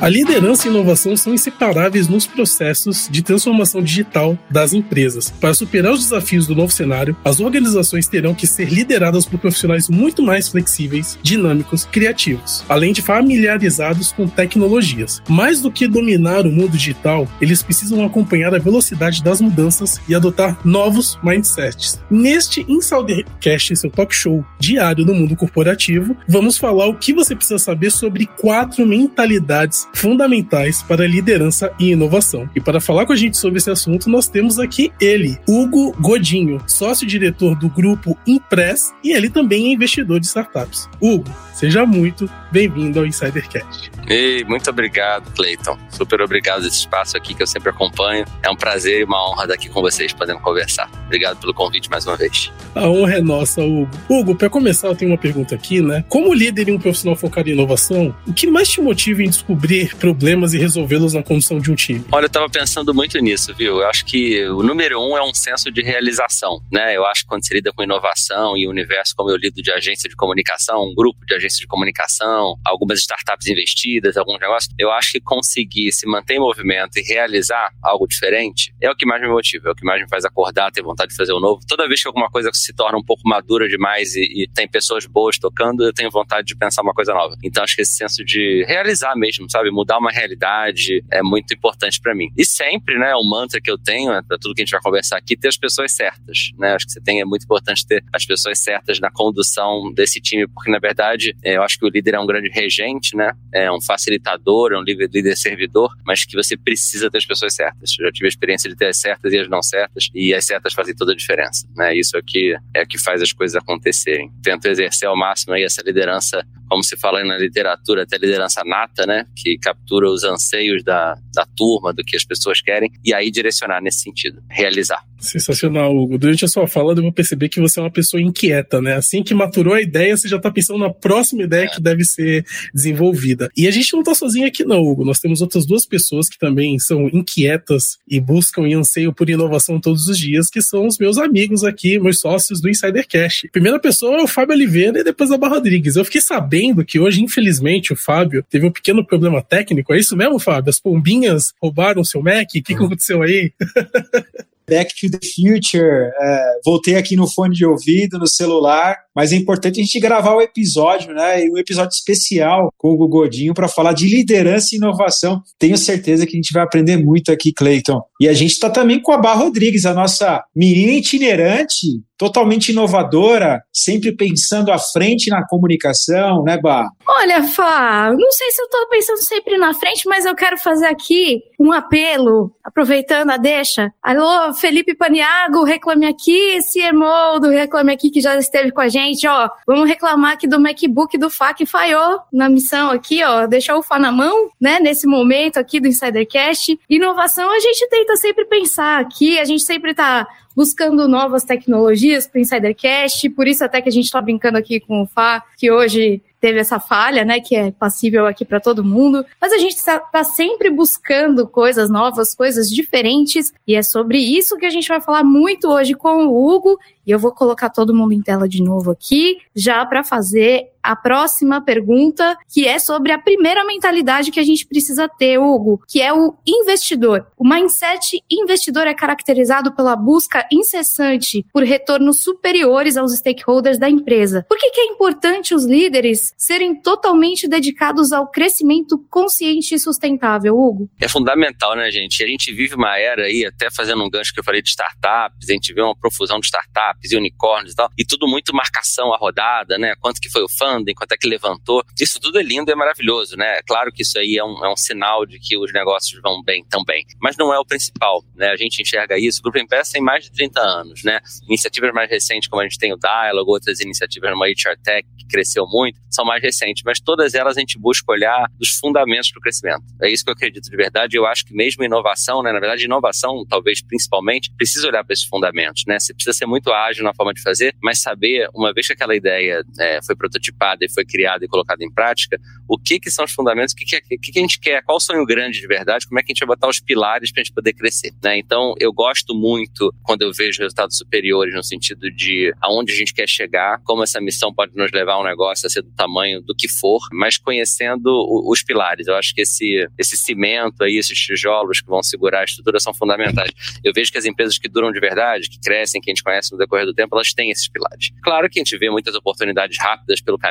A liderança e inovação são inseparáveis nos processos de transformação digital das empresas. Para superar os desafios do novo cenário, as organizações terão que ser lideradas por profissionais muito mais flexíveis, dinâmicos, criativos, além de familiarizados com tecnologias. Mais do que dominar o mundo digital, eles precisam acompanhar a velocidade das mudanças e adotar novos mindsets. Neste Insidercast, seu talk show diário do mundo corporativo, vamos falar o que você precisa saber sobre quatro mentalidades fundamentais para liderança e inovação. E para falar com a gente sobre esse assunto, nós temos aqui ele, Hugo Godinho, sócio-diretor do grupo Impress e ele também é investidor de startups. Hugo, seja muito bem-vindo ao Insidercast. Ei, muito obrigado, Cleiton. Super obrigado esse espaço aqui que eu sempre acompanho. É um prazer e uma honra estar aqui com vocês, podendo conversar. Obrigado pelo convite mais uma vez. A honra é nossa, Hugo. Hugo, para começar, eu tenho uma pergunta aqui, né? Como líder e um profissional focado em inovação, o que mais te motiva em descobrir problemas e resolvê-los na condução de um time? Olha, eu estava pensando muito nisso, viu? Eu acho que o número um é um senso de realização, né? Eu acho que quando se lida com inovação e universo como eu lido de agência de comunicação, um grupo de agência de comunicação, algumas startups investidas, alguns negócios, eu acho que conseguir se manter em movimento e realizar algo diferente é o que mais me motiva, é o que mais me faz acordar, ter vontade de fazer o novo. Toda vez que alguma coisa se torna um pouco madura demais e, e tem pessoas boas tocando, eu tenho vontade de pensar uma coisa nova. Então acho que esse senso de realizar mesmo, sabe? Mudar uma realidade é muito importante para mim. E sempre, né, o mantra que eu tenho, é, para tudo que a gente vai conversar aqui, ter as pessoas certas, né? Acho que você tem, é muito importante ter as pessoas certas na condução desse time, porque na verdade é, eu acho que o líder é um grande regente, né? É um facilitador, é um líder, líder servidor, mas que você precisa ter as pessoas certas. Eu já tive a experiência de ter as certas e as não certas, e as certas fazem toda a diferença, né? Isso aqui é o que faz as coisas acontecerem. Tento exercer ao máximo aí essa liderança como se fala na literatura, até liderança nata, né? Que captura os anseios da, da turma, do que as pessoas querem, e aí direcionar nesse sentido, realizar. Sensacional, Hugo. Durante a sua fala, eu vou perceber que você é uma pessoa inquieta, né? Assim que maturou a ideia, você já está pensando na próxima ideia que deve ser desenvolvida. E a gente não está sozinho aqui, não, Hugo. Nós temos outras duas pessoas que também são inquietas e buscam e anseiam por inovação todos os dias, que são os meus amigos aqui, meus sócios do Insider Cash. primeira pessoa é o Fábio Oliveira e depois a Barra Rodrigues. Eu fiquei sabendo que hoje, infelizmente, o Fábio teve um pequeno problema técnico. É isso mesmo, Fábio? As pombinhas roubaram o seu Mac? O que, que aconteceu aí? Back to the Future, é, voltei aqui no fone de ouvido, no celular, mas é importante a gente gravar o episódio, né? Um episódio especial com o Godinho para falar de liderança e inovação. Tenho certeza que a gente vai aprender muito aqui, Clayton. E a gente está também com a Bar Rodrigues, a nossa menina itinerante, totalmente inovadora, sempre pensando à frente na comunicação, né, Bar? Olha, Fá, não sei se eu estou pensando sempre na frente, mas eu quero fazer aqui um apelo, aproveitando a deixa. Alô, Felipe Paniago, reclame aqui, CMO do Reclame Aqui, que já esteve com a gente, ó, vamos reclamar aqui do MacBook do Fá, que falhou na missão aqui, ó, deixou o Fá na mão, né, nesse momento aqui do Insidercast. Inovação, a gente tenta sempre pensar aqui, a gente sempre tá buscando novas tecnologias para o Insidercast, por isso até que a gente está brincando aqui com o Fá, que hoje teve essa falha, né, que é passível aqui para todo mundo, mas a gente está tá sempre buscando coisas novas, coisas diferentes, e é sobre isso que a gente vai falar muito hoje com o Hugo, e eu vou colocar todo mundo em tela de novo aqui, já para fazer a próxima pergunta, que é sobre a primeira mentalidade que a gente precisa ter, Hugo, que é o investidor. O mindset investidor é caracterizado pela busca incessante por retornos superiores aos stakeholders da empresa. Por que, que é importante os líderes serem totalmente dedicados ao crescimento consciente e sustentável, Hugo? É fundamental, né, gente? A gente vive uma era aí, até fazendo um gancho que eu falei de startups, a gente vê uma profusão de startups e unicórnios e tal, e tudo muito marcação à rodada, né? Quanto que foi o fã funding, quanto é que levantou. Isso tudo é lindo e é maravilhoso, né? É claro que isso aí é um, é um sinal de que os negócios vão bem também, mas não é o principal, né? A gente enxerga isso. O Grupo Impress tem mais de 30 anos, né? Iniciativas mais recentes, como a gente tem o Dialog, outras iniciativas como a HR Tech, que cresceu muito, são mais recentes, mas todas elas a gente busca olhar dos fundamentos para o crescimento. É isso que eu acredito de verdade. Eu acho que mesmo inovação, né? Na verdade, inovação, talvez principalmente, precisa olhar para esses fundamentos, né? Você precisa ser muito ágil na forma de fazer, mas saber, uma vez que aquela ideia é, foi prototipada, antecipada e foi criada e colocada em prática, o que, que são os fundamentos, o que, é, que, que a gente quer, qual o sonho grande de verdade, como é que a gente vai botar os pilares para a gente poder crescer. Né? Então, eu gosto muito quando eu vejo resultados superiores no sentido de aonde a gente quer chegar, como essa missão pode nos levar a um negócio a ser do tamanho do que for, mas conhecendo os pilares. Eu acho que esse, esse cimento aí, esses tijolos que vão segurar a estrutura são fundamentais. Eu vejo que as empresas que duram de verdade, que crescem, que a gente conhece no decorrer do tempo, elas têm esses pilares. Claro que a gente vê muitas oportunidades rápidas pelo caminho,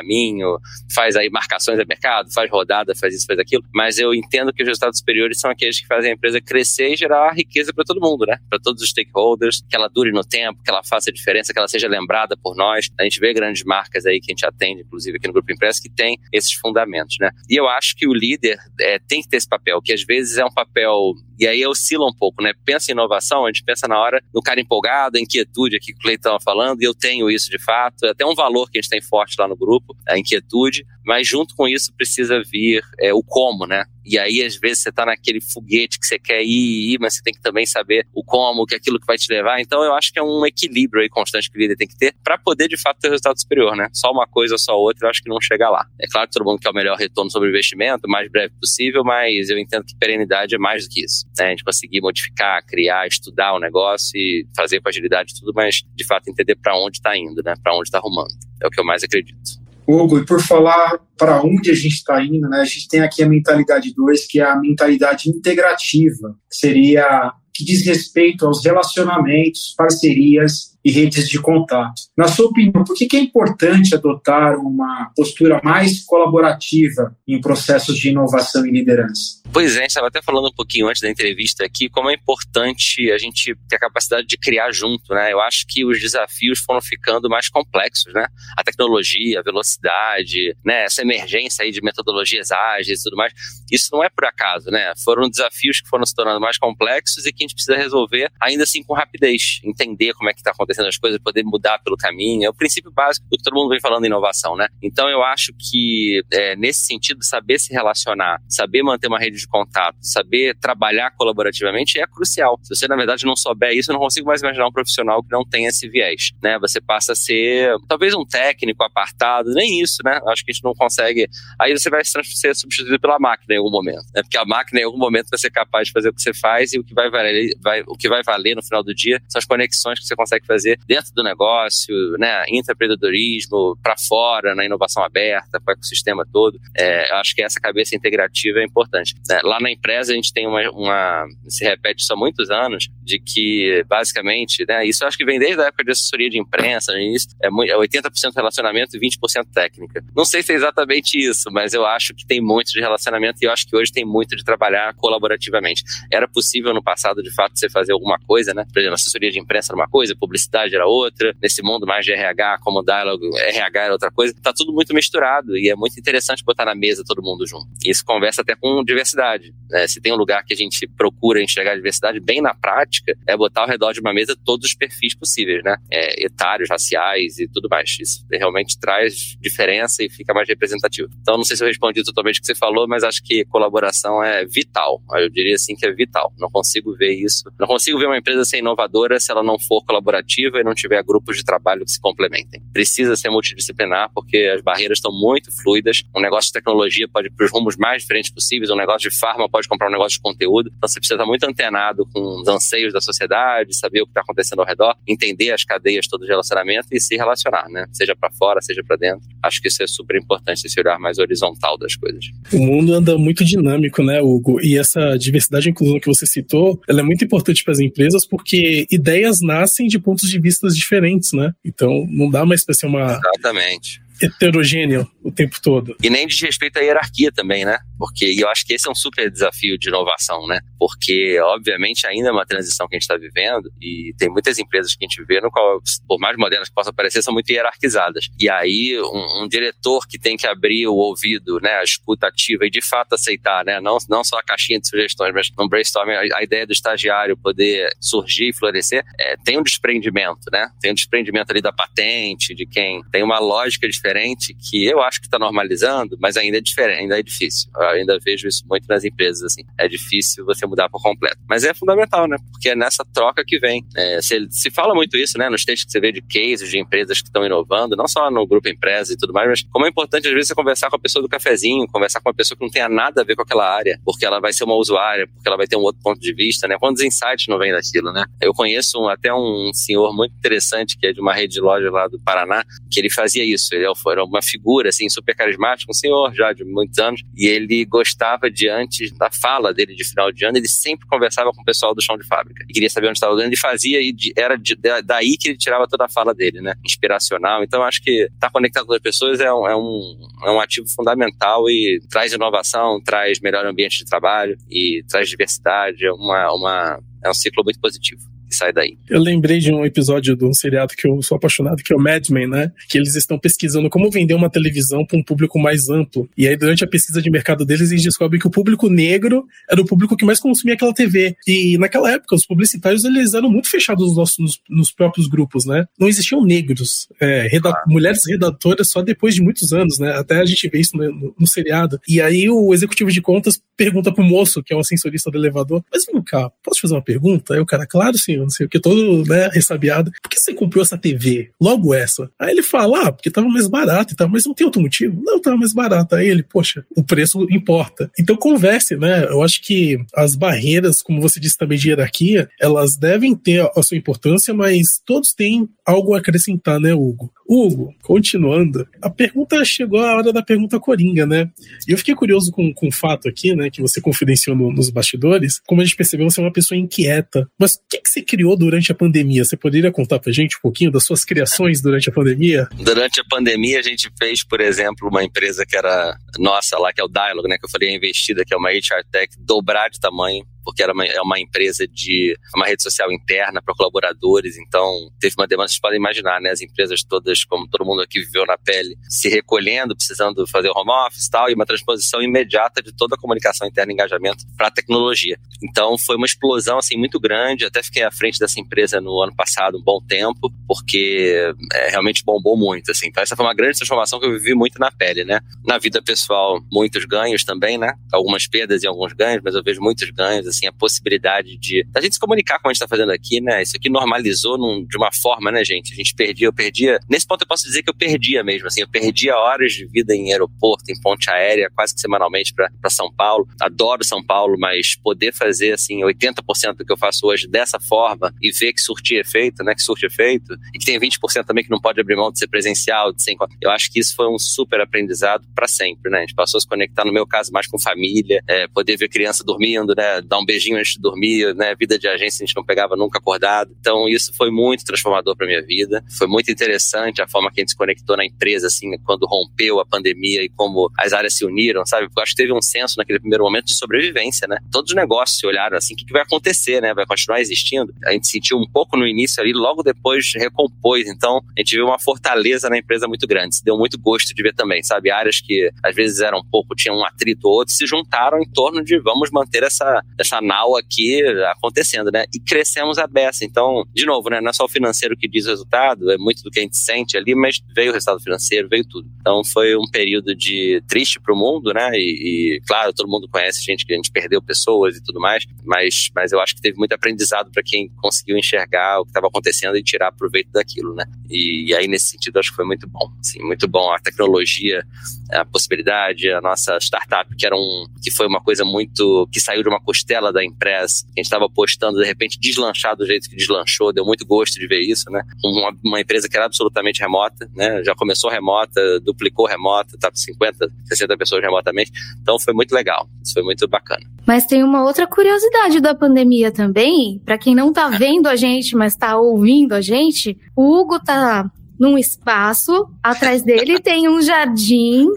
faz aí marcações a mercado, faz rodada, faz isso, faz aquilo, mas eu entendo que os resultados superiores são aqueles que fazem a empresa crescer e gerar riqueza para todo mundo, né? Para todos os stakeholders, que ela dure no tempo, que ela faça a diferença, que ela seja lembrada por nós. A gente vê grandes marcas aí que a gente atende, inclusive aqui no Grupo Impresso, que tem esses fundamentos, né? E eu acho que o líder é, tem que ter esse papel, que às vezes é um papel e aí oscila um pouco, né? Pensa em inovação, a gente pensa na hora no cara empolgado, a inquietude aqui que o Cleiton estava falando, e eu tenho isso de fato. É até um valor que a gente tem forte lá no grupo, a inquietude, mas junto com isso precisa vir é, o como, né? E aí, às vezes, você está naquele foguete que você quer ir, ir, mas você tem que também saber o como, que é aquilo que vai te levar. Então, eu acho que é um equilíbrio aí constante que o líder tem que ter para poder, de fato, ter resultado superior, né? Só uma coisa, só outra, eu acho que não chega lá. É claro que todo mundo quer o melhor retorno sobre o investimento, o mais breve possível, mas eu entendo que perenidade é mais do que isso. Né? A gente conseguir modificar, criar, estudar o negócio e fazer com agilidade tudo, mas, de fato, entender para onde está indo, né? Para onde está arrumando. É o que eu mais acredito. Hugo, e por falar para onde a gente está indo, né, a gente tem aqui a mentalidade 2, que é a mentalidade integrativa, que seria que diz respeito aos relacionamentos, parcerias e redes de contato. Na sua opinião, por que é importante adotar uma postura mais colaborativa em processos de inovação e liderança? Pois é, a gente estava até falando um pouquinho antes da entrevista aqui, como é importante a gente ter a capacidade de criar junto, né? Eu acho que os desafios foram ficando mais complexos, né? A tecnologia, a velocidade, né? Essa emergência aí de metodologias ágeis e tudo mais, isso não é por acaso, né? Foram desafios que foram se tornando mais complexos e que gente precisa resolver ainda assim com rapidez, entender como é que está acontecendo as coisas, poder mudar pelo caminho. É o princípio básico do que todo mundo vem falando em inovação, né? Então eu acho que é, nesse sentido, saber se relacionar, saber manter uma rede de contato, saber trabalhar colaborativamente é crucial. Se você, na verdade, não souber isso, eu não consigo mais imaginar um profissional que não tenha esse viés, né? Você passa a ser talvez um técnico apartado, nem isso, né? Acho que a gente não consegue. Aí você vai ser substituído pela máquina em algum momento, né? Porque a máquina em algum momento vai ser capaz de fazer o que você faz e o que vai valer, vai, o que vai valer no final do dia são as conexões que você consegue fazer dentro do negócio, né? Intraempreendedorismo, para fora, na inovação aberta, com o ecossistema todo. É, acho que essa cabeça integrativa é importante. Né? Lá na empresa a gente tem uma, uma, se repete isso há muitos anos, de que basicamente, né, isso eu acho que vem desde a época de assessoria de imprensa, no início, é, é 80% relacionamento e 20% técnica. Não sei se é exatamente isso, mas eu acho que tem muito de relacionamento e eu acho que hoje tem muito de trabalhar colaborativamente. Era possível no passado, de fato, você fazer alguma coisa, né? Por exemplo, assessoria de imprensa era uma coisa, publicidade era outra, nesse mundo mais de RH, como diálogo, RH era outra coisa. Tá tudo muito misturado e é muito interessante botar na mesa todo mundo junto. E isso conversa até com diversidade. Né? Se tem um lugar que a gente procura enxergar diversidade bem na prática, é botar ao redor de uma mesa todos os perfis possíveis, né? É, etários, raciais e tudo mais. Isso realmente traz diferença e fica mais representativo. Então, não sei se eu respondi totalmente o que você falou, mas acho que colaboração é vital. Eu diria assim que é vital. Não consigo ver isso. Não consigo ver uma empresa ser inovadora se ela não for colaborativa e não tiver grupos de trabalho que se complementem. Precisa ser multidisciplinar porque as barreiras estão muito fluidas. Um negócio de tecnologia pode ir para os rumos mais diferentes possíveis, um negócio de farma pode comprar um negócio de conteúdo. Então você precisa estar muito antenado com os anseios da sociedade, saber o que está acontecendo ao redor, entender as cadeias todas de relacionamento e se relacionar, né? Seja para fora, seja para dentro. Acho que isso é super importante, esse olhar mais horizontal das coisas. O mundo anda muito dinâmico, né, Hugo? E essa diversidade e inclusão que você citou, ela é muito importante para as empresas porque ideias nascem de pontos de vista diferentes, né? Então não dá mais para ser uma Exatamente heterogêneo o tempo todo. E nem diz respeito à hierarquia também, né? Porque eu acho que esse é um super desafio de inovação, né? Porque, obviamente, ainda é uma transição que a gente está vivendo e tem muitas empresas que a gente vê no qual, por mais modernas que possam parecer, são muito hierarquizadas. E aí, um, um, diretor que tem que abrir o ouvido, né, a escuta ativa e de fato aceitar, né? Não, não só a caixinha de sugestões, mas no brainstorming, a, a ideia do estagiário poder surgir e florescer, é, tem um desprendimento, né? Tem um desprendimento ali da patente, de quem tem uma lógica diferente diferente que eu acho que está normalizando, mas ainda é diferente, ainda é difícil. Eu ainda vejo isso muito nas empresas, assim. É difícil você mudar por completo. Mas é fundamental, né? Porque é nessa troca que vem. É, se, se fala muito isso, né? Nos textos que você vê de cases de empresas que estão inovando, não só no grupo empresa e tudo mais, mas como é importante às vezes você conversar com a pessoa do cafezinho, conversar com uma pessoa que não tenha nada a ver com aquela área, porque ela vai ser uma usuária, porque ela vai ter um outro ponto de vista, né? Quantos insights não vem daquilo, né? Eu conheço um, até um senhor muito interessante que é de uma rede de loja lá do Paraná, que ele fazia isso. Ele era uma figura assim super carismática, um senhor já de muitos anos, e ele gostava de antes da fala dele de final de ano, ele sempre conversava com o pessoal do chão de fábrica e queria saber onde estava o ele fazia e era de, daí que ele tirava toda a fala dele, né? Inspiracional. Então acho que estar tá conectado com as pessoas é um, é um, é um ativo fundamental e traz inovação, traz melhor ambiente de trabalho e traz diversidade. É uma, uma é um ciclo muito positivo sai daí. Eu lembrei de um episódio de um seriado que eu sou apaixonado, que é o Mad Men, né? Que eles estão pesquisando como vender uma televisão para um público mais amplo. E aí, durante a pesquisa de mercado deles, eles descobrem que o público negro era o público que mais consumia aquela TV. E naquela época, os publicitários eles eram muito fechados nos, nossos, nos, nos próprios grupos, né? Não existiam negros, é, reda ah. mulheres redatoras só depois de muitos anos, né? Até a gente vê isso no, no, no seriado. E aí o executivo de contas pergunta pro moço, que é o ascensorista do elevador, mas vem cá, posso fazer uma pergunta? Aí o cara, claro, sim, não sei o que, todo, né, ressabiado. Por que você comprou essa TV? Logo essa. Aí ele fala, ah, porque tava mais barato e tal, mas não tem outro motivo? Não, tava mais barato. Aí ele, poxa, o preço importa. Então converse, né? Eu acho que as barreiras, como você disse também de hierarquia, elas devem ter a sua importância, mas todos têm algo a acrescentar, né, Hugo? Hugo, continuando, a pergunta chegou a hora da pergunta coringa, né? E eu fiquei curioso com, com o fato aqui, né, que você confidenciou no, nos bastidores. Como a gente percebeu, você é uma pessoa inquieta. Mas o que, que você criou durante a pandemia? Você poderia contar pra gente um pouquinho das suas criações durante a pandemia? Durante a pandemia, a gente fez, por exemplo, uma empresa que era nossa lá, que é o Dialog, né, que eu falei, investida, que é uma HR Tech, dobrar de tamanho porque era uma, é uma empresa de uma rede social interna para colaboradores, então teve uma demanda, vocês podem imaginar, né? As empresas todas, como todo mundo aqui viveu na pele, se recolhendo, precisando fazer home office e tal, e uma transposição imediata de toda a comunicação interna e engajamento para a tecnologia. Então foi uma explosão assim muito grande, até fiquei à frente dessa empresa no ano passado um bom tempo, porque é, realmente bombou muito, assim. Então essa foi uma grande transformação que eu vivi muito na pele, né? Na vida pessoal, muitos ganhos também, né? Algumas perdas e alguns ganhos, mas eu vejo muitos ganhos assim, a possibilidade de a gente se comunicar como a gente está fazendo aqui, né? Isso aqui normalizou num, de uma forma, né, gente? A gente perdia, eu perdia. Nesse ponto eu posso dizer que eu perdia mesmo, assim, eu perdia horas de vida em aeroporto, em ponte aérea, quase que semanalmente para São Paulo. Adoro São Paulo, mas poder fazer, assim, 80% do que eu faço hoje dessa forma e ver que surtia efeito, né? Que surte efeito, e que tem 20% também que não pode abrir mão de ser presencial, de ser. Eu acho que isso foi um super aprendizado para sempre, né? A gente passou a se conectar, no meu caso, mais com família, é, poder ver criança dormindo, né? Dar um beijinho antes de dormir, né? Vida de agência a gente não pegava nunca acordado. Então isso foi muito transformador para minha vida. Foi muito interessante a forma que a gente se conectou na empresa, assim, quando rompeu a pandemia e como as áreas se uniram, sabe? Porque eu acho que teve um senso naquele primeiro momento de sobrevivência, né? Todos os negócios se olharam assim, o que, que vai acontecer, né? Vai continuar existindo? A gente sentiu um pouco no início ali, logo depois recompôs. Então a gente viu uma fortaleza na empresa muito grande. Se deu muito gosto de ver também, sabe? Áreas que às vezes eram pouco, tinham um atrito ou outro, se juntaram em torno de vamos manter essa, essa nau aqui acontecendo, né? E crescemos a beça. Então, de novo, né? Não é só o financeiro que diz o resultado, é muito do que a gente sente ali, mas veio o resultado financeiro, veio tudo. Então, foi um período de triste para o mundo, né? E, e, claro, todo mundo conhece gente que a gente perdeu pessoas e tudo mais, mas, mas eu acho que teve muito aprendizado para quem conseguiu enxergar o que estava acontecendo e tirar proveito daquilo, né? E, e aí, nesse sentido, acho que foi muito bom. Assim, muito bom. A tecnologia, a possibilidade, a nossa startup, que era um, que foi uma coisa muito, que saiu de uma costela da Impress, a gente estava postando, de repente deslanchar do jeito que deslanchou, deu muito gosto de ver isso, né? Uma, uma empresa que era absolutamente remota, né? Já começou remota, duplicou remota, tá com 50, 60 pessoas remotamente, então foi muito legal, isso foi muito bacana. Mas tem uma outra curiosidade da pandemia também, para quem não tá vendo a gente, mas tá ouvindo a gente, o Hugo tá num espaço, atrás dele tem um jardim,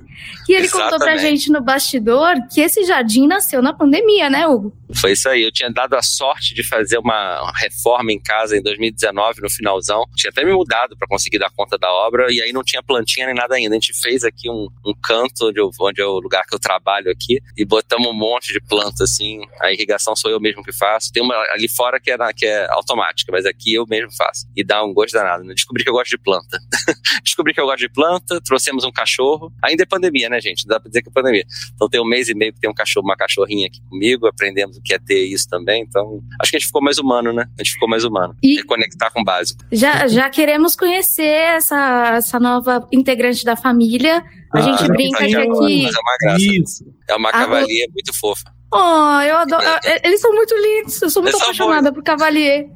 que ele Exatamente. contou pra gente no bastidor que esse jardim nasceu na pandemia, né, Hugo? Foi isso aí. Eu tinha dado a sorte de fazer uma reforma em casa em 2019, no finalzão. Tinha até me mudado para conseguir dar conta da obra e aí não tinha plantinha nem nada ainda. A gente fez aqui um, um canto onde, eu, onde é o lugar que eu trabalho aqui e botamos um monte de planta assim. A irrigação sou eu mesmo que faço. Tem uma ali fora que é, na, que é automática, mas aqui eu mesmo faço. E dá um gosto danado. Descobri que eu gosto de planta. Planta. Descobri que eu gosto de planta, trouxemos um cachorro. Ainda é pandemia, né, gente? Dá pra dizer que é pandemia. Então tem um mês e meio que tem um cachorro, uma cachorrinha aqui comigo, aprendemos o que é ter isso também. Então, acho que a gente ficou mais humano, né? A gente ficou mais humano. E Reconectar com o básico. Já, já queremos conhecer essa, essa nova integrante da família. A ah, gente brinca de aqui. É uma graça. Isso. É uma cavalier muito fofa. Oh, eu adoro. Eles são muito lindos. Eu sou muito Eles apaixonada por Cavalier.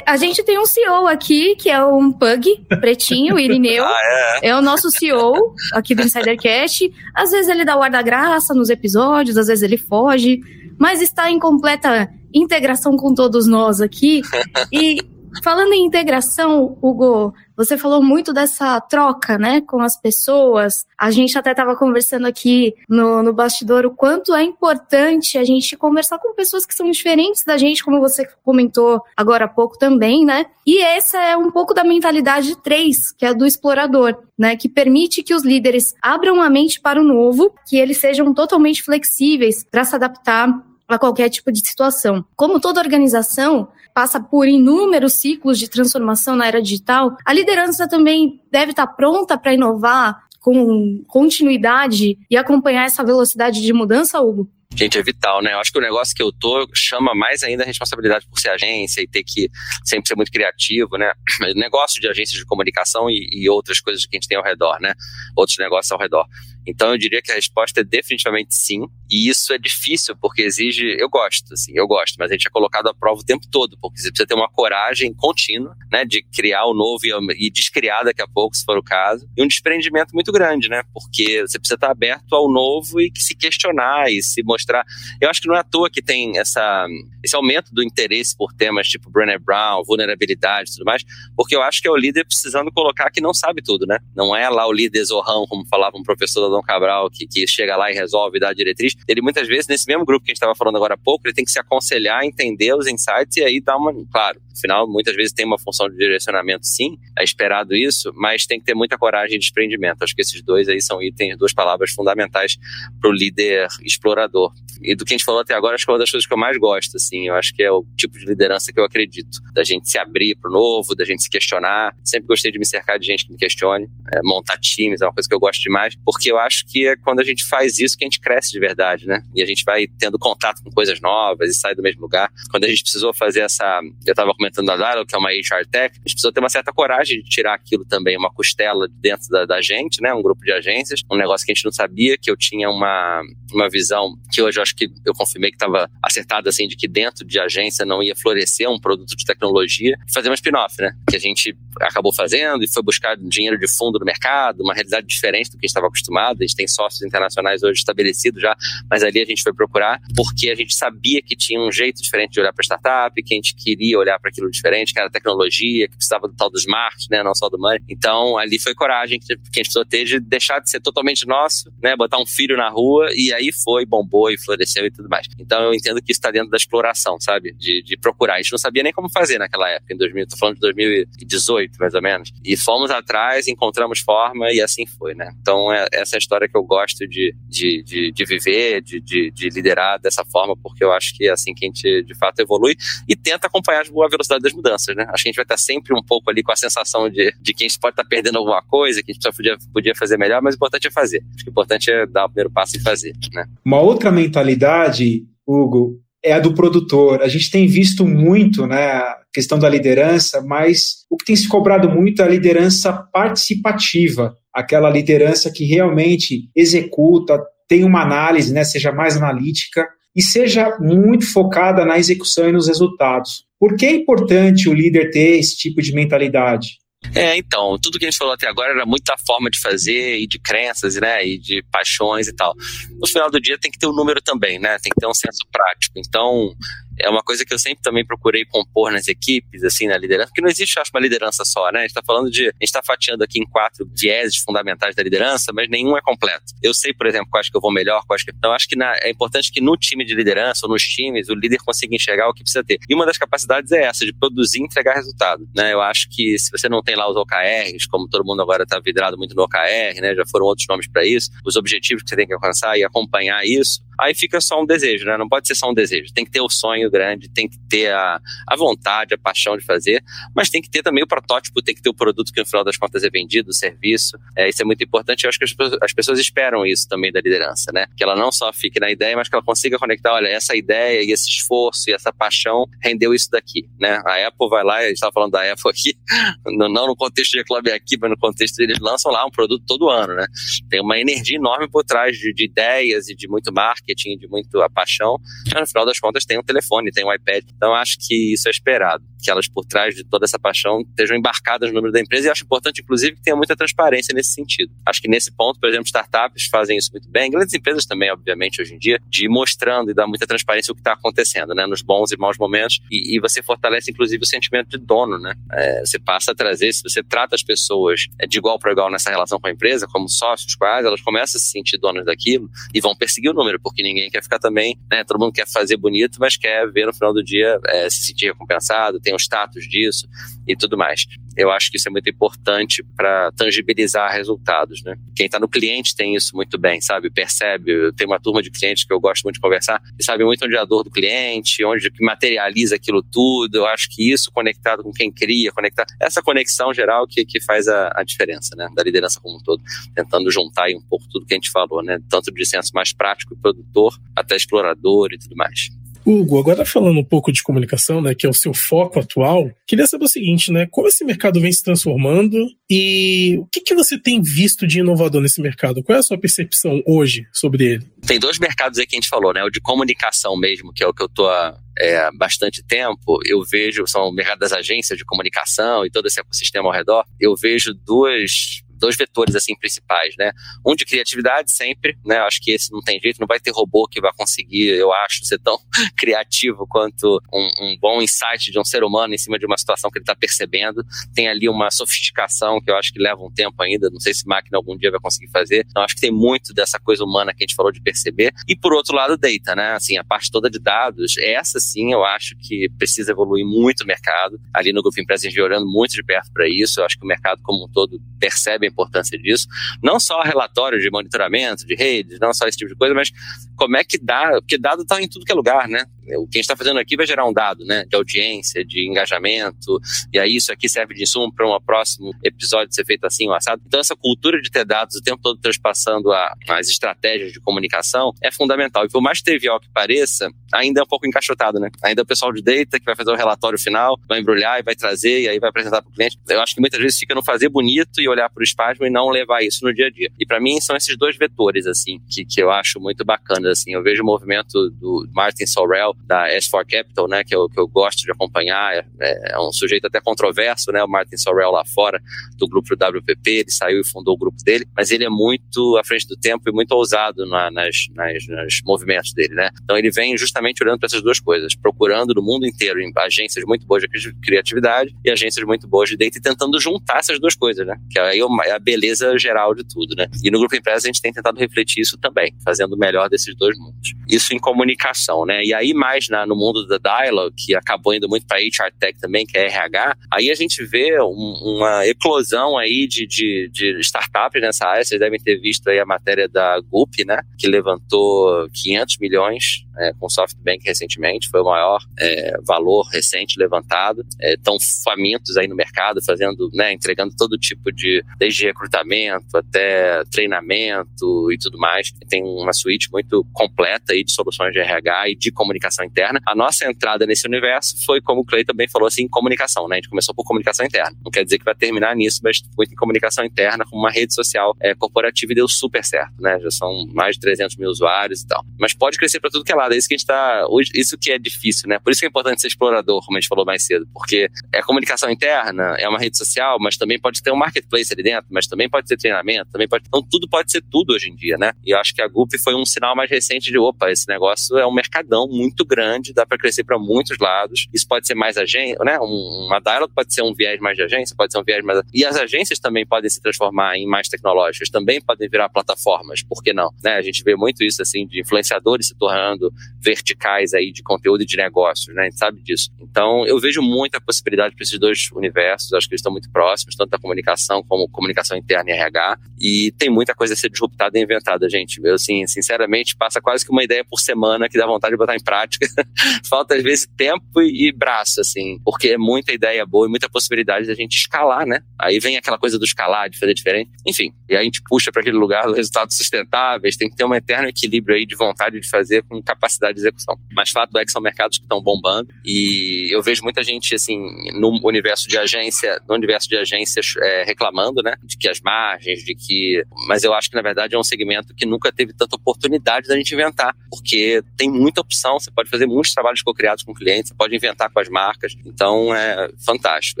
A gente tem um CEO aqui, que é um pug pretinho, o Irineu. ah, é? é o nosso CEO aqui do Insidercast. Às vezes ele dá o ar da graça nos episódios, às vezes ele foge, mas está em completa integração com todos nós aqui. E Falando em integração, Hugo, você falou muito dessa troca, né, com as pessoas. A gente até estava conversando aqui no, no bastidor o quanto é importante a gente conversar com pessoas que são diferentes da gente, como você comentou agora há pouco também, né? E essa é um pouco da mentalidade 3, que é a do explorador, né, que permite que os líderes abram a mente para o novo, que eles sejam totalmente flexíveis para se adaptar a qualquer tipo de situação. Como toda organização passa por inúmeros ciclos de transformação na era digital, a liderança também deve estar pronta para inovar com continuidade e acompanhar essa velocidade de mudança, Hugo? Gente, é vital, né? Eu acho que o negócio que eu tô chama mais ainda a responsabilidade por ser agência e ter que sempre ser muito criativo, né? Negócio de agências de comunicação e, e outras coisas que a gente tem ao redor, né? Outros negócios ao redor. Então eu diria que a resposta é definitivamente sim, e isso é difícil porque exige, eu gosto, assim, eu gosto, mas a gente é colocado à prova o tempo todo, porque você precisa ter uma coragem contínua, né, de criar o novo e, descriar daqui a pouco, se for o caso, e um desprendimento muito grande, né, porque você precisa estar aberto ao novo e se questionar e se mostrar. Eu acho que não é à toa que tem essa, esse aumento do interesse por temas tipo Brené Brown, vulnerabilidade e tudo mais, porque eu acho que é o líder precisando colocar que não sabe tudo, né, não é lá o líder zorrão, como falava um professor da Cabral, que, que chega lá e resolve dar a diretriz, ele muitas vezes, nesse mesmo grupo que a gente estava falando agora há pouco, ele tem que se aconselhar, entender os insights e aí dar uma. Claro, afinal, muitas vezes tem uma função de direcionamento, sim, é esperado isso, mas tem que ter muita coragem de desprendimento. Acho que esses dois aí são itens, duas palavras fundamentais para o líder explorador. E do que a gente falou até agora, acho que é uma das coisas que eu mais gosto, assim, eu acho que é o tipo de liderança que eu acredito, da gente se abrir para o novo, da gente se questionar. Sempre gostei de me cercar de gente que me questione, é, montar times é uma coisa que eu gosto demais, porque eu acho que é quando a gente faz isso que a gente cresce de verdade, né? E a gente vai tendo contato com coisas novas e sai do mesmo lugar. Quando a gente precisou fazer essa, eu estava comentando da Dara, que é uma HR Tech, a gente precisou ter uma certa coragem de tirar aquilo também, uma costela dentro da, da gente, né? Um grupo de agências, um negócio que a gente não sabia, que eu tinha uma, uma visão que hoje eu acho que eu confirmei que estava acertada, assim, de que dentro de agência não ia florescer um produto de tecnologia, fazer uma spin-off, né? Que a gente acabou fazendo e foi buscar dinheiro de fundo no mercado, uma realidade diferente do que a gente estava acostumado. A gente tem sócios internacionais hoje estabelecidos já, mas ali a gente foi procurar porque a gente sabia que tinha um jeito diferente de olhar para startup, que a gente queria olhar para aquilo diferente, que era tecnologia, que precisava do tal do smart, né, não só do money. Então ali foi coragem que a gente precisou ter de deixar de ser totalmente nosso, né, botar um filho na rua e aí foi, bombou e floresceu e tudo mais. Então eu entendo que isso está dentro da exploração, sabe, de, de procurar. A gente não sabia nem como fazer naquela época, em 2000, tô falando de 2018 mais ou menos, e fomos atrás, encontramos forma e assim foi, né. Então é, essa a história que eu gosto de, de, de, de viver, de, de, de, liderar dessa forma, porque eu acho que é assim que a gente de fato evolui e tenta acompanhar a velocidade das mudanças, né? Acho que a gente vai estar sempre um pouco ali com a sensação de, de que a gente pode estar perdendo alguma coisa, que a gente podia, podia fazer melhor, mas o importante é fazer. Acho que o importante é dar o primeiro passo e fazer, né? Uma outra mentalidade, Hugo, é a do produtor. A gente tem visto muito, né, questão da liderança, mas o que tem se cobrado muito é a liderança participativa, aquela liderança que realmente executa, tem uma análise, né, seja mais analítica e seja muito focada na execução e nos resultados. Por que é importante o líder ter esse tipo de mentalidade? É, então, tudo que a gente falou até agora era muita forma de fazer e de crenças, né, e de paixões e tal. No final do dia tem que ter um número também, né, tem que ter um senso prático. Então, é uma coisa que eu sempre também procurei compor nas equipes, assim, na liderança, porque não existe, acho, uma liderança só, né? A gente está falando de. A gente está fatiando aqui em quatro vieses fundamentais da liderança, mas nenhum é completo. Eu sei, por exemplo, quais que eu vou melhor, quais que. Então, acho que na, é importante que no time de liderança ou nos times, o líder consiga enxergar o que precisa ter. E uma das capacidades é essa, de produzir e entregar resultado, né? Eu acho que se você não tem lá os OKRs, como todo mundo agora está vidrado muito no OKR, né? Já foram outros nomes para isso, os objetivos que você tem que alcançar e acompanhar isso, aí fica só um desejo, né? Não pode ser só um desejo. Tem que ter o sonho grande, tem que ter a, a vontade, a paixão de fazer, mas tem que ter também o protótipo, tem que ter o produto que no final das contas é vendido, o serviço. É, isso é muito importante. Eu acho que as, as pessoas esperam isso também da liderança, né? Que ela não só fique na ideia, mas que ela consiga conectar, olha, essa ideia e esse esforço e essa paixão rendeu isso daqui, né? A Apple vai lá, a gente estava falando da Apple aqui, não no contexto de Club aqui, mas no contexto eles lançam lá um produto todo ano, né? Tem uma energia enorme por trás de, de ideias e de muito marketing, de muito a paixão, mas no final das contas tem um telefone, tem um iPad. Então acho que isso é esperado, que elas por trás de toda essa paixão estejam embarcadas no número da empresa e acho importante, inclusive, que tenha muita transparência nesse sentido. Acho que nesse ponto, por exemplo, startups fazem isso muito bem, grandes empresas também, obviamente, hoje em dia, de ir mostrando e dar muita transparência o que está acontecendo, né? Nos bons e maus momentos e, e, você fortalece, inclusive, o sentimento de dono, né? É, você passa a trazer, se você trata as pessoas é, de igual para igual nessa relação com a empresa, como sócios quase, elas começam a se sentir donas daquilo e vão perseguir o número, porque ninguém quer ficar também, né? Todo mundo quer fazer bonito, mas quer ver no final do dia é, se sentir recompensado, tem o status disso e tudo mais. Eu acho que isso é muito importante para tangibilizar resultados, né? Quem está no cliente tem isso muito bem, sabe? Percebe. Eu tenho uma turma de clientes que eu gosto muito de conversar e sabe muito onde é a dor do cliente, onde que materializa aquilo tudo. Eu acho que isso conectado com quem cria, conectar essa conexão geral que, que faz a, a diferença, né? Da liderança como um todo, tentando juntar aí um pouco tudo que a gente falou, né? Tanto de senso mais prático produtor até explorador e tudo mais. Hugo, agora falando um pouco de comunicação, né, que é o seu foco atual, queria saber o seguinte, né, como esse mercado vem se transformando e o que, que você tem visto de inovador nesse mercado? Qual é a sua percepção hoje sobre ele? Tem dois mercados aí que a gente falou, né, o de comunicação mesmo, que é o que eu estou há é, bastante tempo, eu vejo, são o mercado das agências de comunicação e todo esse ecossistema ao redor, eu vejo duas dois vetores assim principais, né? Um de criatividade sempre, né? Acho que esse não tem jeito, não vai ter robô que vai conseguir, eu acho, ser tão criativo quanto um, um bom insight de um ser humano em cima de uma situação que ele está percebendo. Tem ali uma sofisticação que eu acho que leva um tempo ainda, não sei se máquina algum dia vai conseguir fazer. Então acho que tem muito dessa coisa humana que a gente falou de perceber. E por outro lado, data, né? Assim, a parte toda de dados, essa sim eu acho que precisa evoluir muito o mercado. Ali no Grupo Empresa a gente olhando muito de perto para isso. Eu acho que o mercado como um todo percebe a importância disso. Não só relatório de monitoramento de redes, não só esse tipo de coisa, mas como é que dá, porque dado está em tudo que é lugar, né? O que a gente está fazendo aqui vai gerar um dado, né? De audiência, de engajamento, e aí isso aqui serve de insumo para um próximo episódio ser feito assim, ou assado. Então, essa cultura de ter dados o tempo todo transpassando a, as estratégias de comunicação é fundamental. E por mais trivial que pareça, ainda é um pouco encaixotado, né? Ainda é o pessoal de data que vai fazer o relatório final, vai embrulhar e vai trazer, e aí vai apresentar para o cliente. Eu acho que muitas vezes fica no fazer bonito e olhar para o espasmo e não levar isso no dia a dia. E para mim são esses dois vetores, assim, que, que eu acho muito bacanas, assim. Eu vejo o movimento do Martin Sorrell, da S4 Capital, né, que eu, que eu gosto de acompanhar, é, é um sujeito até controverso, né, o Martin Sorrell lá fora, do grupo WPP, ele saiu e fundou o grupo dele, mas ele é muito à frente do tempo e muito ousado na, nas, nas, nos movimentos dele, né. Então ele vem justamente olhando para essas duas coisas, procurando no mundo inteiro agências muito boas de criatividade e agências muito boas de data e tentando juntar essas duas coisas, né, que aí é a beleza geral de tudo, né. E no Grupo Empresa a gente tem tentado refletir isso também, fazendo o melhor desses dois mundos. Isso em comunicação, né, e aí mais na, no mundo da Dialogue, que acabou indo muito para HR Tech também, que é RH, aí a gente vê um, uma eclosão aí de, de, de, startups nessa área. Vocês devem ter visto aí a matéria da Goop, né, que levantou 500 milhões é, com o SoftBank recentemente, foi o maior é, valor recente levantado. Estão é, famintos aí no mercado, fazendo, né, entregando todo tipo de, desde recrutamento até treinamento e tudo mais. Tem uma suíte muito completa aí de soluções de RH e de comunicação interna. A nossa entrada nesse universo foi, como o Clay também falou, assim, comunicação, né? A gente começou por comunicação interna. Não quer dizer que vai terminar nisso, mas muito em comunicação interna, com uma rede social é, corporativa e deu super certo, né? Já são mais de 300 mil usuários e tal. Mas pode crescer para tudo que é lado. É isso que a gente tá. Isso que é difícil, né? Por isso que é importante ser explorador, como a gente falou mais cedo. Porque é comunicação interna, é uma rede social, mas também pode ter um marketplace ali dentro, mas também pode ter treinamento, também pode. Então tudo pode ser tudo hoje em dia, né? E eu acho que a Goop foi um sinal mais recente de opa, esse negócio é um mercadão muito grande, dá para crescer para muitos lados. Isso pode ser mais agência, né? uma dialog pode ser um viés mais de agência, pode ser um viés mais. E as agências também podem se transformar em mais tecnológicas, também podem virar plataformas, por que não? Né? A gente vê muito isso assim de influenciadores se tornando verticais aí de conteúdo e de negócios, né? A gente sabe disso. Então, eu vejo muita possibilidade para esses dois universos, acho que eles estão muito próximos, tanto da comunicação como comunicação interna e RH, e tem muita coisa a ser disruptada e inventada, gente. Eu, assim, sinceramente, passa quase que uma ideia ideia por semana que dá vontade de botar em prática. Falta, às vezes, tempo e braço, assim, porque é muita ideia boa e muita possibilidade da gente escalar, né? Aí vem aquela coisa do escalar, de fazer diferente. Enfim, e aí a gente puxa para aquele lugar resultados sustentáveis, tem que ter um eterno equilíbrio aí de vontade de fazer com capacidade de execução. Mas fato é que são mercados que estão bombando e eu vejo muita gente, assim, no universo de agência, no universo de agências é, reclamando, né? De que as margens, de que. Mas eu acho que, na verdade, é um segmento que nunca teve tanta oportunidade da gente inventar, porque tem muita opção, você pode fazer muitos trabalhos co-criados com clientes, você pode inventar com as marcas. Então é fantástico,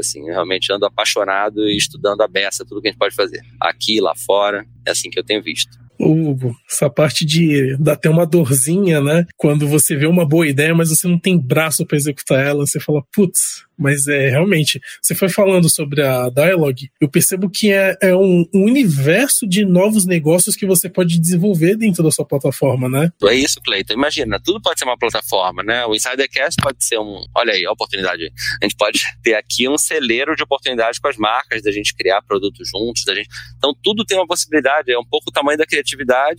assim, realmente ando apaixonado e estudando a beça tudo que a gente pode fazer. Aqui, lá fora, é assim que eu tenho visto. Hugo, essa parte de dar até uma dorzinha, né? Quando você vê uma boa ideia, mas você não tem braço para executar ela, você fala, putz, mas é realmente, você foi falando sobre a Dialogue, eu percebo que é, é um, um, universo de novos negócios que você pode desenvolver dentro da sua plataforma, né? É isso, Cleiton. Imagina, tudo pode ser uma plataforma, né? O Insidercast pode ser um. Olha aí, a oportunidade. A gente pode ter aqui um celeiro de oportunidades com as marcas, da gente criar produtos juntos, da gente. Então, tudo tem uma possibilidade, é um pouco o tamanho da criatividade,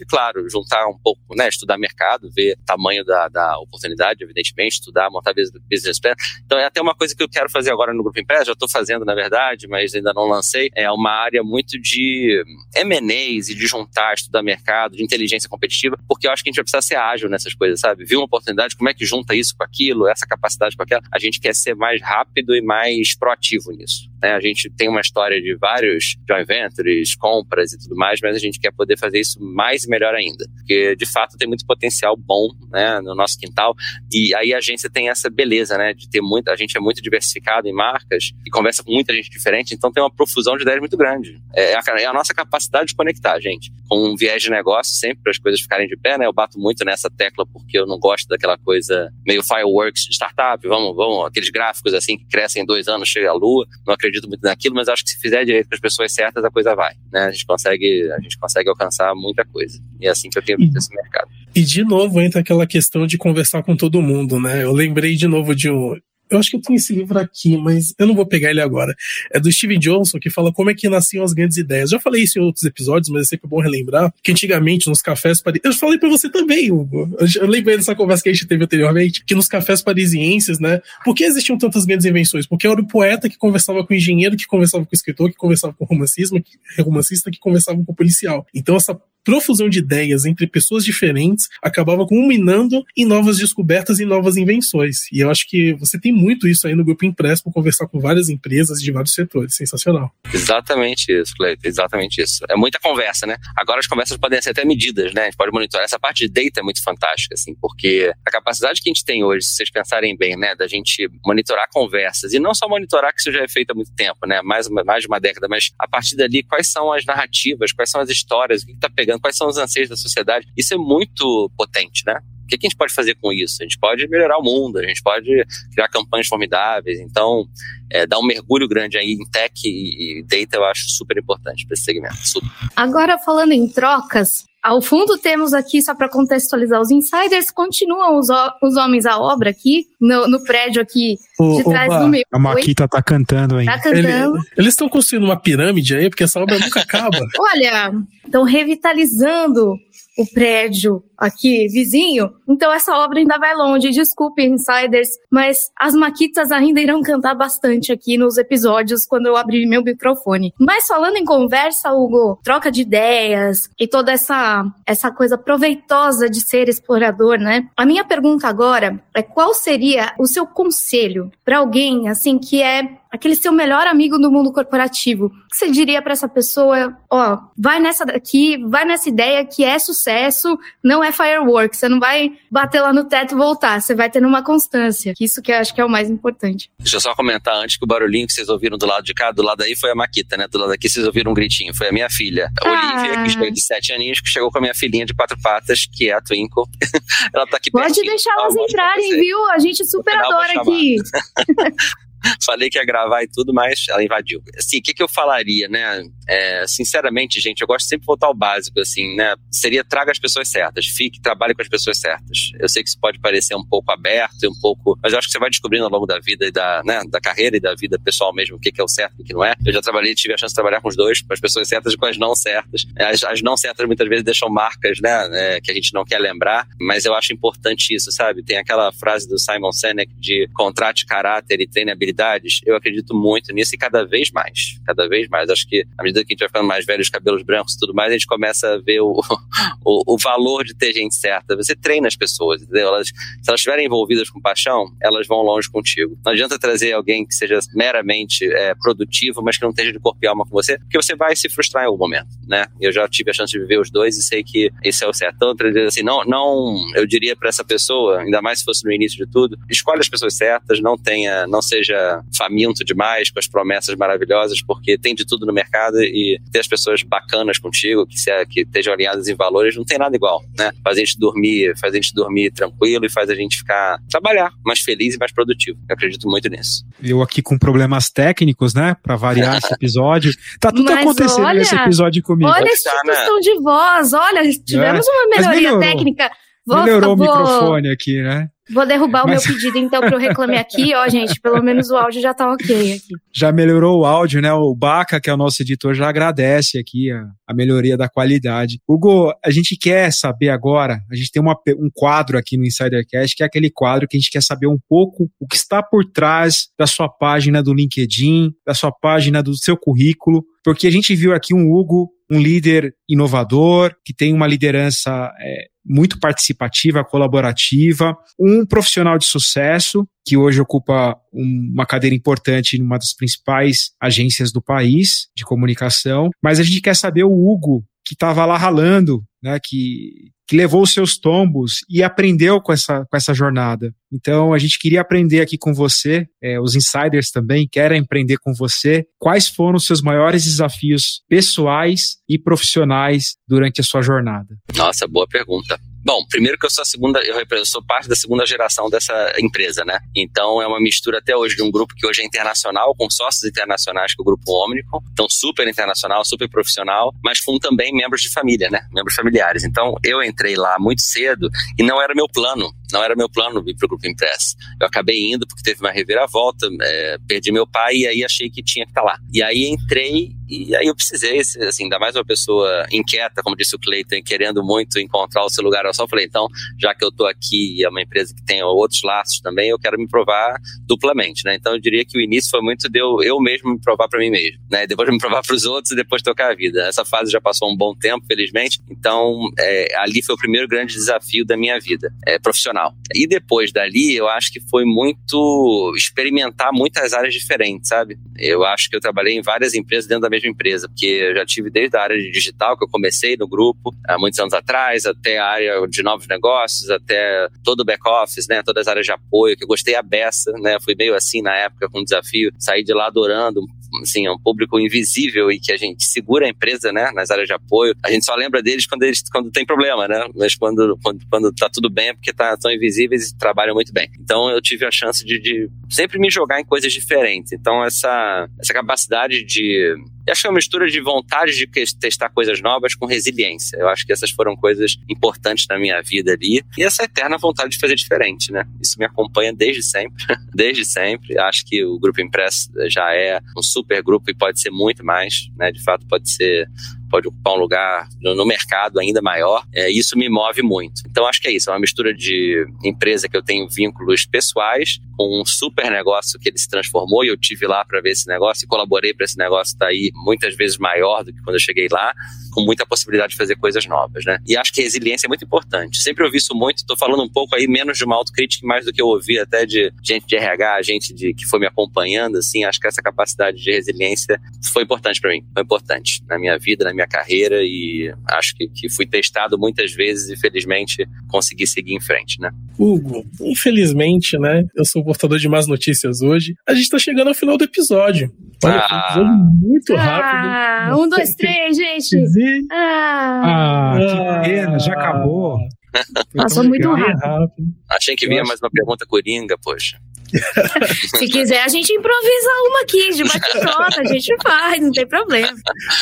claro, juntar um pouco, né? Estudar mercado, ver tamanho da, da oportunidade, evidentemente, estudar, montar business plan. Então, é até uma coisa que eu quero fazer agora no Grupo Impress, já estou fazendo na verdade, mas ainda não lancei, é uma área muito de M&As e de juntar, estudar mercado, de inteligência competitiva, porque eu acho que a gente vai precisar ser ágil nessas coisas, sabe? Viu uma oportunidade, como é que junta isso com aquilo, essa capacidade com aquela? A gente quer ser mais rápido e mais proativo nisso. Né? A gente tem uma história de vários joint ventures, compras e tudo mais, mas a gente quer poder fazer isso mais e melhor ainda, porque de fato tem muito potencial bom né, no nosso quintal e aí a agência tem essa beleza, né, de ter muita, a gente é muito diversificado em marcas e conversa com muita gente diferente, então tem uma profusão de ideias muito grande. É a, é a nossa capacidade de conectar, gente, com um viés de negócio sempre para as coisas ficarem de pé, né? Eu bato muito nessa tecla porque eu não gosto daquela coisa meio fireworks de startup, vamos, vamos, aqueles gráficos assim que crescem em dois anos, chega a lua, não acredito acredito muito naquilo, mas acho que se fizer direito com as pessoas certas, a coisa vai. Né? A, gente consegue, a gente consegue alcançar muita coisa. E é assim que eu tenho visto esse mercado. E de novo entra aquela questão de conversar com todo mundo, né? Eu lembrei de novo de um. Eu acho que eu tenho esse livro aqui, mas eu não vou pegar ele agora. É do Steven Johnson, que fala como é que nasciam as grandes ideias. Já falei isso em outros episódios, mas é sempre bom relembrar que antigamente nos cafés parisienses. Eu falei para você também, Hugo. Eu lembrei dessa conversa que a gente teve anteriormente, que nos cafés parisienses, né? Por que existiam tantas grandes invenções? Porque era o poeta que conversava com o engenheiro, que conversava com o escritor, que conversava com o romancismo, que, romancista que conversava com o policial. Então essa profusão de ideias entre pessoas diferentes acabava culminando em novas descobertas e novas invenções. E eu acho que você tem muito isso aí no Grupo Impresso para conversar com várias empresas de vários setores. Sensacional. Exatamente isso, Cleiton. Exatamente isso. É muita conversa, né? Agora as conversas podem ser até medidas, né? A gente pode monitorar. Essa parte de data é muito fantástica, assim, porque a capacidade que a gente tem hoje, se vocês pensarem bem, né, da gente monitorar conversas, e não só monitorar, que isso já é feito há muito tempo, né? Mais, mais de uma década, mas a partir dali, quais são as narrativas, quais são as histórias, o que está pegando quais são os anseios da sociedade. Isso é muito potente, né? O que, a gente pode fazer com isso? A gente pode melhorar o mundo, a gente pode criar campanhas formidáveis. Então, é, dar um mergulho grande aí em tech e, data eu acho super importante para esse segmento. Super. Agora, falando em trocas, ao fundo temos aqui, só para contextualizar os insiders, continuam os, os homens à obra aqui, no, no prédio aqui de trás do meu. A Maquita tá cantando aí. Tá cantando. Ele, eles estão construindo uma pirâmide aí, porque essa obra nunca acaba. Olha, estão revitalizando o prédio aqui vizinho, então essa obra ainda vai longe. Desculpe, insiders, mas as maquitas ainda irão cantar bastante aqui nos episódios quando eu abrir meu microfone. Mas falando em conversa, Hugo, troca de ideias e toda essa, essa coisa proveitosa de ser explorador, né? A minha pergunta agora é qual seria o seu conselho para alguém assim que é aquele seu melhor amigo do mundo corporativo. O que você diria para essa pessoa? Ó, vai nessa daqui, vai nessa ideia que é sucesso, não é firework. Você não vai bater lá no teto e voltar. Você vai tendo uma constância. Isso que eu acho que é o mais importante. Deixa eu só comentar antes que o barulhinho que vocês ouviram do lado de cá, do lado aí foi a Maquita, né? Do lado aqui vocês ouviram um gritinho. Foi a minha filha, a ah. Olivia, que chegou de sete aninhos, que chegou com a minha filhinha de quatro patas, que é a Twinkle. ela tá aqui Pode deixar elas entrarem, viu? A gente super adora aqui. Falei que ia gravar e tudo, mas ela invadiu. Assim, o que, que eu falaria, né? É, sinceramente, gente, eu gosto sempre de voltar ao básico, assim, né? Seria traga as pessoas certas, fique, trabalhe com as pessoas certas. Eu sei que isso pode parecer um pouco aberto e um pouco, mas eu acho que você vai descobrindo ao longo da vida e da, né, da carreira e da vida pessoal mesmo o que, que é o certo e o que não é. Eu já trabalhei, tive a chance de trabalhar com os dois, com as pessoas certas e com as não certas. As, as não certas muitas vezes deixam marcas, né, é, que a gente não quer lembrar, mas eu acho importante isso, sabe? Tem aquela frase do Simon Sinek de contrate caráter e treine habilidades. Eu acredito muito nisso e cada vez mais, cada vez mais. Acho que à medida que a gente vai ficando mais velho, os cabelos brancos e tudo mais, a gente começa a ver o, o, o valor de ter gente certa. Você treina as pessoas, entendeu? Elas, se elas estiverem envolvidas com paixão, elas vão longe contigo. Não adianta trazer alguém que seja meramente é, produtivo, mas que não esteja de corpo e alma com você, porque você vai se frustrar em algum momento, né? Eu já tive a chance de viver os dois e sei que esse é o certo. Então, assim, não, não eu diria para essa pessoa, ainda mais se fosse no início de tudo, escolhe as pessoas certas, não tenha, não seja faminto demais com as promessas maravilhosas, porque tem de tudo no mercado e ter as pessoas bacanas contigo, que, se, que estejam alinhadas em valores, não tem nada igual, né? Faz a gente dormir, faz a gente dormir tranquilo e faz a gente ficar, trabalhar mais feliz e mais produtivo. Eu acredito muito nisso. Eu aqui com problemas técnicos, né, para variar esse episódio. Tá tudo Mas acontecendo olha, nesse episódio comigo. Olha esse tá, né? de voz, olha, tivemos é. uma melhoria técnica. Vou, melhorou vou... o microfone aqui, né? Vou derrubar Mas... o meu pedido, então, para o Reclame Aqui. Ó, gente, pelo menos o áudio já tá ok aqui. Já melhorou o áudio, né? O Baca, que é o nosso editor, já agradece aqui a, a melhoria da qualidade. Hugo, a gente quer saber agora, a gente tem uma, um quadro aqui no Insidercast, que é aquele quadro que a gente quer saber um pouco o que está por trás da sua página do LinkedIn, da sua página do seu currículo, porque a gente viu aqui um Hugo, um líder inovador, que tem uma liderança é, muito participativa, colaborativa, um profissional de sucesso que hoje ocupa uma cadeira importante em uma das principais agências do país de comunicação, mas a gente quer saber o Hugo que estava lá ralando, né, que, que levou os seus tombos e aprendeu com essa, com essa jornada. Então, a gente queria aprender aqui com você, é, os insiders também querem aprender com você, quais foram os seus maiores desafios pessoais e profissionais durante a sua jornada. Nossa, boa pergunta. Bom, primeiro que eu sou a segunda, eu sou parte da segunda geração dessa empresa, né? Então é uma mistura até hoje de um grupo que hoje é internacional, com sócios internacionais, que é o Grupo Omnicom, então super internacional, super profissional, mas com também membros de família, né? Membros familiares. Então eu entrei lá muito cedo e não era meu plano não era meu plano vir para o Grupo Impress. Eu acabei indo porque teve uma reviravolta, é, perdi meu pai e aí achei que tinha que estar tá lá. E aí entrei e aí eu precisei, assim, ainda mais uma pessoa inquieta, como disse o Cleiton, querendo muito encontrar o seu lugar ao sol. Falei, então, já que eu estou aqui e é uma empresa que tem outros laços também, eu quero me provar duplamente, né? Então eu diria que o início foi muito de eu, eu mesmo me provar para mim mesmo, né? Depois me provar para os outros e depois tocar a vida. Essa fase já passou um bom tempo, felizmente. Então, é, ali foi o primeiro grande desafio da minha vida é, profissional profissional. E depois dali, eu acho que foi muito experimentar muitas áreas diferentes, sabe? Eu acho que eu trabalhei em várias empresas dentro da mesma empresa, porque eu já tive desde a área de digital, que eu comecei no grupo há muitos anos atrás, até a área de novos negócios, até todo o back-office, né? Todas as áreas de apoio, que eu gostei a beça, né? Fui meio assim na época com um desafio, saí de lá adorando assim, é um público invisível e que a gente segura a empresa, né, nas áreas de apoio. A gente só lembra deles quando eles quando tem problema, né? Mas quando quando, quando tá tudo bem é porque tá, são invisíveis e trabalham muito bem. Então eu tive a chance de, de sempre me jogar em coisas diferentes. Então essa essa capacidade de acho que é uma mistura de vontade de testar coisas novas com resiliência. Eu acho que essas foram coisas importantes na minha vida ali. E essa eterna vontade de fazer diferente, né? Isso me acompanha desde sempre. desde sempre. Acho que o Grupo Impress já é um super grupo e pode ser muito mais, né? De fato, pode ser pode ocupar um lugar no, mercado ainda maior. É, isso me move muito. Então acho que é isso, é uma mistura de empresa que eu tenho vínculos pessoais um super negócio que ele se transformou e eu tive lá para ver esse negócio e colaborei para esse negócio estar tá aí muitas vezes maior do que quando eu cheguei lá, com muita possibilidade de fazer coisas novas, né? E acho que resiliência é muito importante. Sempre ouvi isso muito, estou falando um pouco aí menos de uma autocrítica, mais do que eu ouvi até de gente de RH, gente de que foi me acompanhando, assim, acho que essa capacidade de resiliência foi importante para mim, foi importante na minha vida, na minha carreira e acho que, que fui testado muitas vezes e felizmente consegui seguir em frente, né? Hugo, infelizmente, né, eu sou portador de más notícias hoje. A gente está chegando ao final do episódio. Olha, ah. um episódio muito rápido. Ah, um, dois, três, gente. Ah, ah que pena, já acabou. Passou muito rápido. rápido. Achei que vinha mais uma pergunta coringa, poxa. Se quiser, a gente improvisa uma aqui, de bate a gente faz, não tem problema.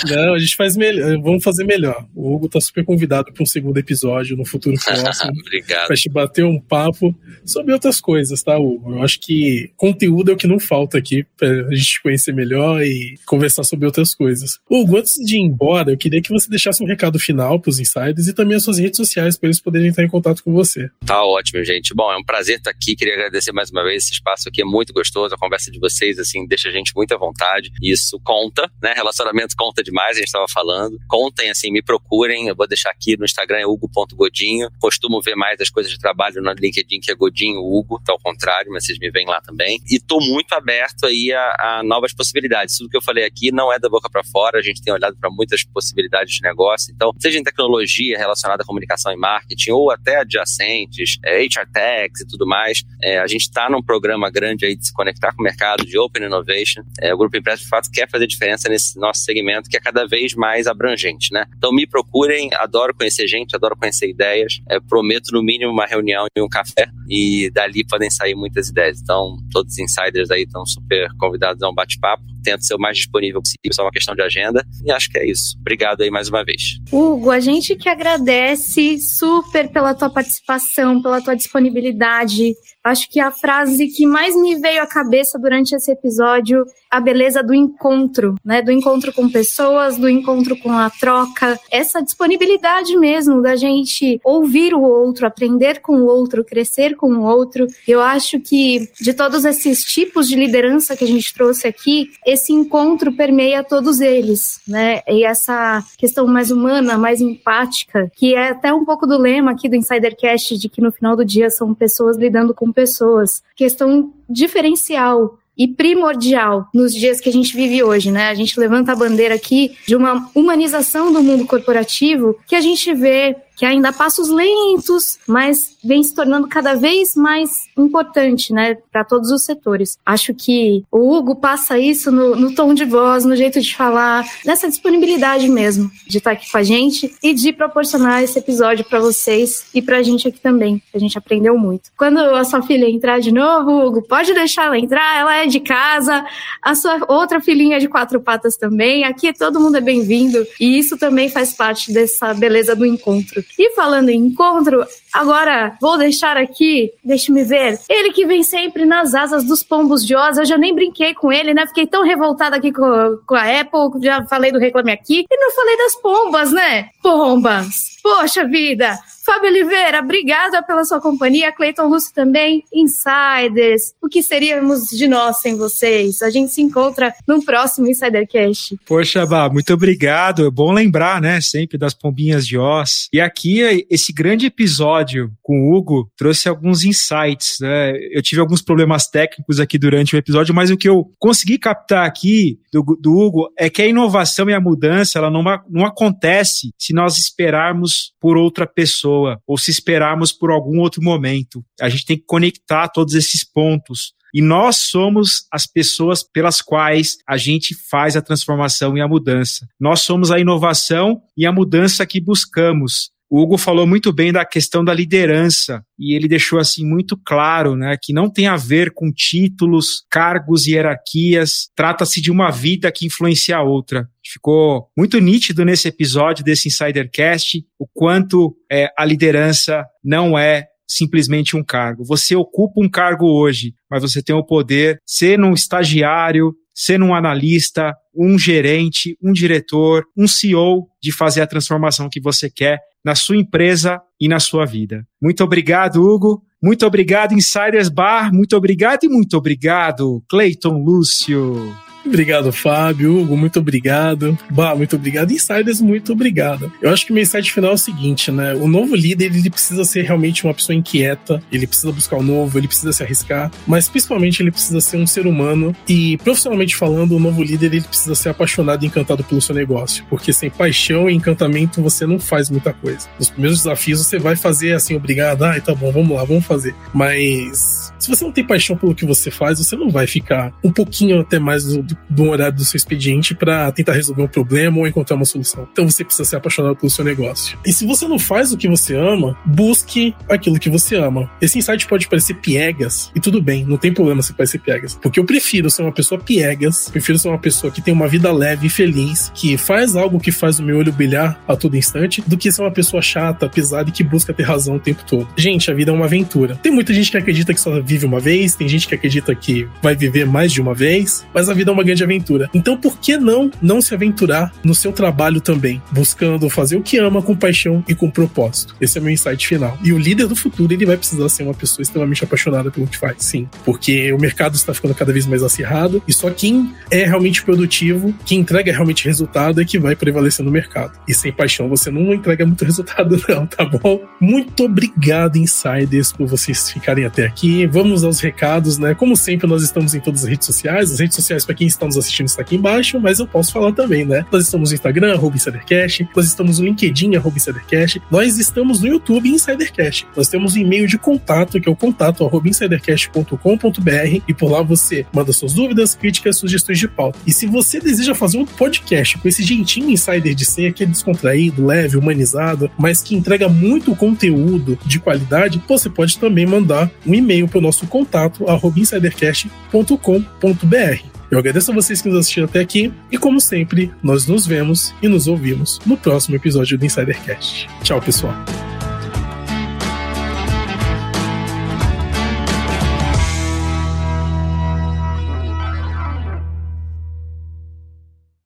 Não, a gente faz melhor. Vamos fazer melhor. O Hugo tá super convidado para um segundo episódio no futuro próximo. Obrigado. Pra gente bater um papo sobre outras coisas, tá, Hugo? Eu acho que conteúdo é o que não falta aqui pra gente conhecer melhor e conversar sobre outras coisas. Hugo, antes de ir embora, eu queria que você deixasse um recado final pros insiders e também as suas redes sociais para eles poderem entrar em contato com você. Tá ótimo, gente. Bom, é um prazer estar aqui. Queria agradecer mais uma vez. Espaço aqui é muito gostoso. A conversa de vocês, assim, deixa a gente muito à vontade. Isso conta, né? Relacionamento conta demais, a gente estava falando. Contem, assim, me procurem. Eu vou deixar aqui no Instagram, é hugo.godinho. Costumo ver mais as coisas de trabalho no LinkedIn, que é Godinho Hugo, tá ao contrário, mas vocês me veem lá também. E tô muito aberto aí a, a novas possibilidades. Tudo que eu falei aqui não é da boca para fora. A gente tem olhado para muitas possibilidades de negócio. Então, seja em tecnologia relacionada à comunicação e marketing ou até adjacentes, é, HR Techs e tudo mais, é, a gente está num programa grande aí de se conectar com o mercado de Open Innovation. É, o Grupo Impresso, de fato, quer fazer diferença nesse nosso segmento que é cada vez mais abrangente, né? Então, me procurem, adoro conhecer gente, adoro conhecer ideias. É, prometo, no mínimo, uma reunião e um café e dali podem sair muitas ideias. Então, todos os insiders aí estão super convidados a um bate-papo. Tento ser o mais disponível possível, só uma questão de agenda. E acho que é isso. Obrigado aí mais uma vez. Hugo, a gente que agradece super pela tua participação, pela tua disponibilidade. Acho que a frase que mais me veio à cabeça durante esse episódio a beleza do encontro, né? Do encontro com pessoas, do encontro com a troca, essa disponibilidade mesmo da gente ouvir o outro, aprender com o outro, crescer com o outro. Eu acho que de todos esses tipos de liderança que a gente trouxe aqui, esse encontro permeia todos eles, né? E essa questão mais humana, mais empática, que é até um pouco do lema aqui do Insidercast de que no final do dia são pessoas lidando com pessoas. Questão diferencial e primordial nos dias que a gente vive hoje, né? A gente levanta a bandeira aqui de uma humanização do mundo corporativo que a gente vê que ainda passos lentos, mas vem se tornando cada vez mais importante, né, para todos os setores. Acho que o Hugo passa isso no, no, tom de voz, no jeito de falar, nessa disponibilidade mesmo de estar aqui com a gente e de proporcionar esse episódio para vocês e para a gente aqui também. A gente aprendeu muito. Quando a sua filha entrar de novo, Hugo, pode deixar ela entrar, ela é de casa, a sua outra filhinha de quatro patas também. Aqui todo mundo é bem-vindo e isso também faz parte dessa beleza do encontro. E falando em encontro, agora vou deixar aqui, deixe-me ver, ele que vem sempre nas asas dos pombos de Oz, eu já nem brinquei com ele, né? Fiquei tão revoltada aqui com, com a Apple, já falei do Reclame Aqui, e não falei das pombas, né? Pombas! Poxa vida! Fábio Oliveira, obrigada pela sua companhia. Cleiton Lúcio também, Insiders. O que seríamos de nós sem vocês? A gente se encontra no próximo Insidercast. Poxa, Bá, muito obrigado. É bom lembrar, né, sempre das pombinhas de Oz. E aqui, esse grande episódio com o Hugo trouxe alguns insights, né? Eu tive alguns problemas técnicos aqui durante o episódio, mas o que eu consegui captar aqui do, do Hugo é que a inovação e a mudança, ela não, não acontece se nós esperarmos por outra pessoa pessoa ou se esperarmos por algum outro momento. A gente tem que conectar todos esses pontos. E nós somos as pessoas pelas quais a gente faz a transformação e a mudança. Nós somos a inovação e a mudança que buscamos. O Hugo falou muito bem da questão da liderança e ele deixou assim muito claro, né, que não tem a ver com títulos, cargos e hierarquias. Trata-se de uma vida que influencia a outra. Ficou muito nítido nesse episódio desse Insidercast o quanto é, a liderança não é simplesmente um cargo. Você ocupa um cargo hoje, mas você tem o poder, ser um estagiário, ser um analista, um gerente, um diretor, um CEO de fazer a transformação que você quer na sua empresa e na sua vida. Muito obrigado, Hugo. Muito obrigado, Insiders Bar. Muito obrigado e muito obrigado, Clayton Lúcio. Obrigado, Fábio. Hugo, muito obrigado. Bah, muito obrigado. Insiders, muito obrigado. Eu acho que o mensagem final é o seguinte, né? O novo líder, ele precisa ser realmente uma pessoa inquieta, ele precisa buscar o novo, ele precisa se arriscar, mas principalmente ele precisa ser um ser humano e, profissionalmente falando, o novo líder, ele precisa ser apaixonado e encantado pelo seu negócio, porque sem paixão e encantamento você não faz muita coisa. Nos primeiros desafios você vai fazer assim, obrigado, ai, tá bom, vamos lá, vamos fazer. Mas se você não tem paixão pelo que você faz, você não vai ficar um pouquinho até mais do, do do horário do seu expediente para tentar resolver um problema ou encontrar uma solução. Então você precisa ser apaixonado pelo seu negócio. E se você não faz o que você ama, busque aquilo que você ama. Esse insight pode parecer piegas, e tudo bem, não tem problema se parecer piegas. Porque eu prefiro ser uma pessoa piegas, prefiro ser uma pessoa que tem uma vida leve e feliz, que faz algo que faz o meu olho brilhar a todo instante, do que ser uma pessoa chata, pesada e que busca ter razão o tempo todo. Gente, a vida é uma aventura. Tem muita gente que acredita que só vive uma vez, tem gente que acredita que vai viver mais de uma vez, mas a vida é uma grande aventura. Então, por que não não se aventurar no seu trabalho também, buscando fazer o que ama com paixão e com propósito? Esse é meu insight final. E o líder do futuro, ele vai precisar ser uma pessoa extremamente apaixonada pelo que faz, sim, porque o mercado está ficando cada vez mais acirrado e só quem é realmente produtivo, quem entrega realmente resultado é que vai prevalecer no mercado. E sem paixão você não entrega muito resultado não, tá bom? Muito obrigado, insiders, por vocês ficarem até aqui. Vamos aos recados, né? Como sempre, nós estamos em todas as redes sociais. As redes sociais, para quem está nos assistindo, está aqui embaixo, mas eu posso falar também, né? Nós estamos no Instagram, arroba InsiderCast, nós estamos no LinkedIn, arroba InsiderCast, nós estamos no YouTube, InsiderCast. Nós temos um e-mail de contato, que é o contato arroba insidercast.com.br e por lá você manda suas dúvidas, críticas, sugestões de pauta. E se você deseja fazer um podcast com esse jeitinho insider de ser, que é descontraído, leve, humanizado, mas que entrega muito conteúdo de qualidade, você pode também mandar um e-mail para o nosso contato arroba insidercast.com.br. Eu agradeço a vocês que nos assistiram até aqui e, como sempre, nós nos vemos e nos ouvimos no próximo episódio do Insidercast. Tchau, pessoal.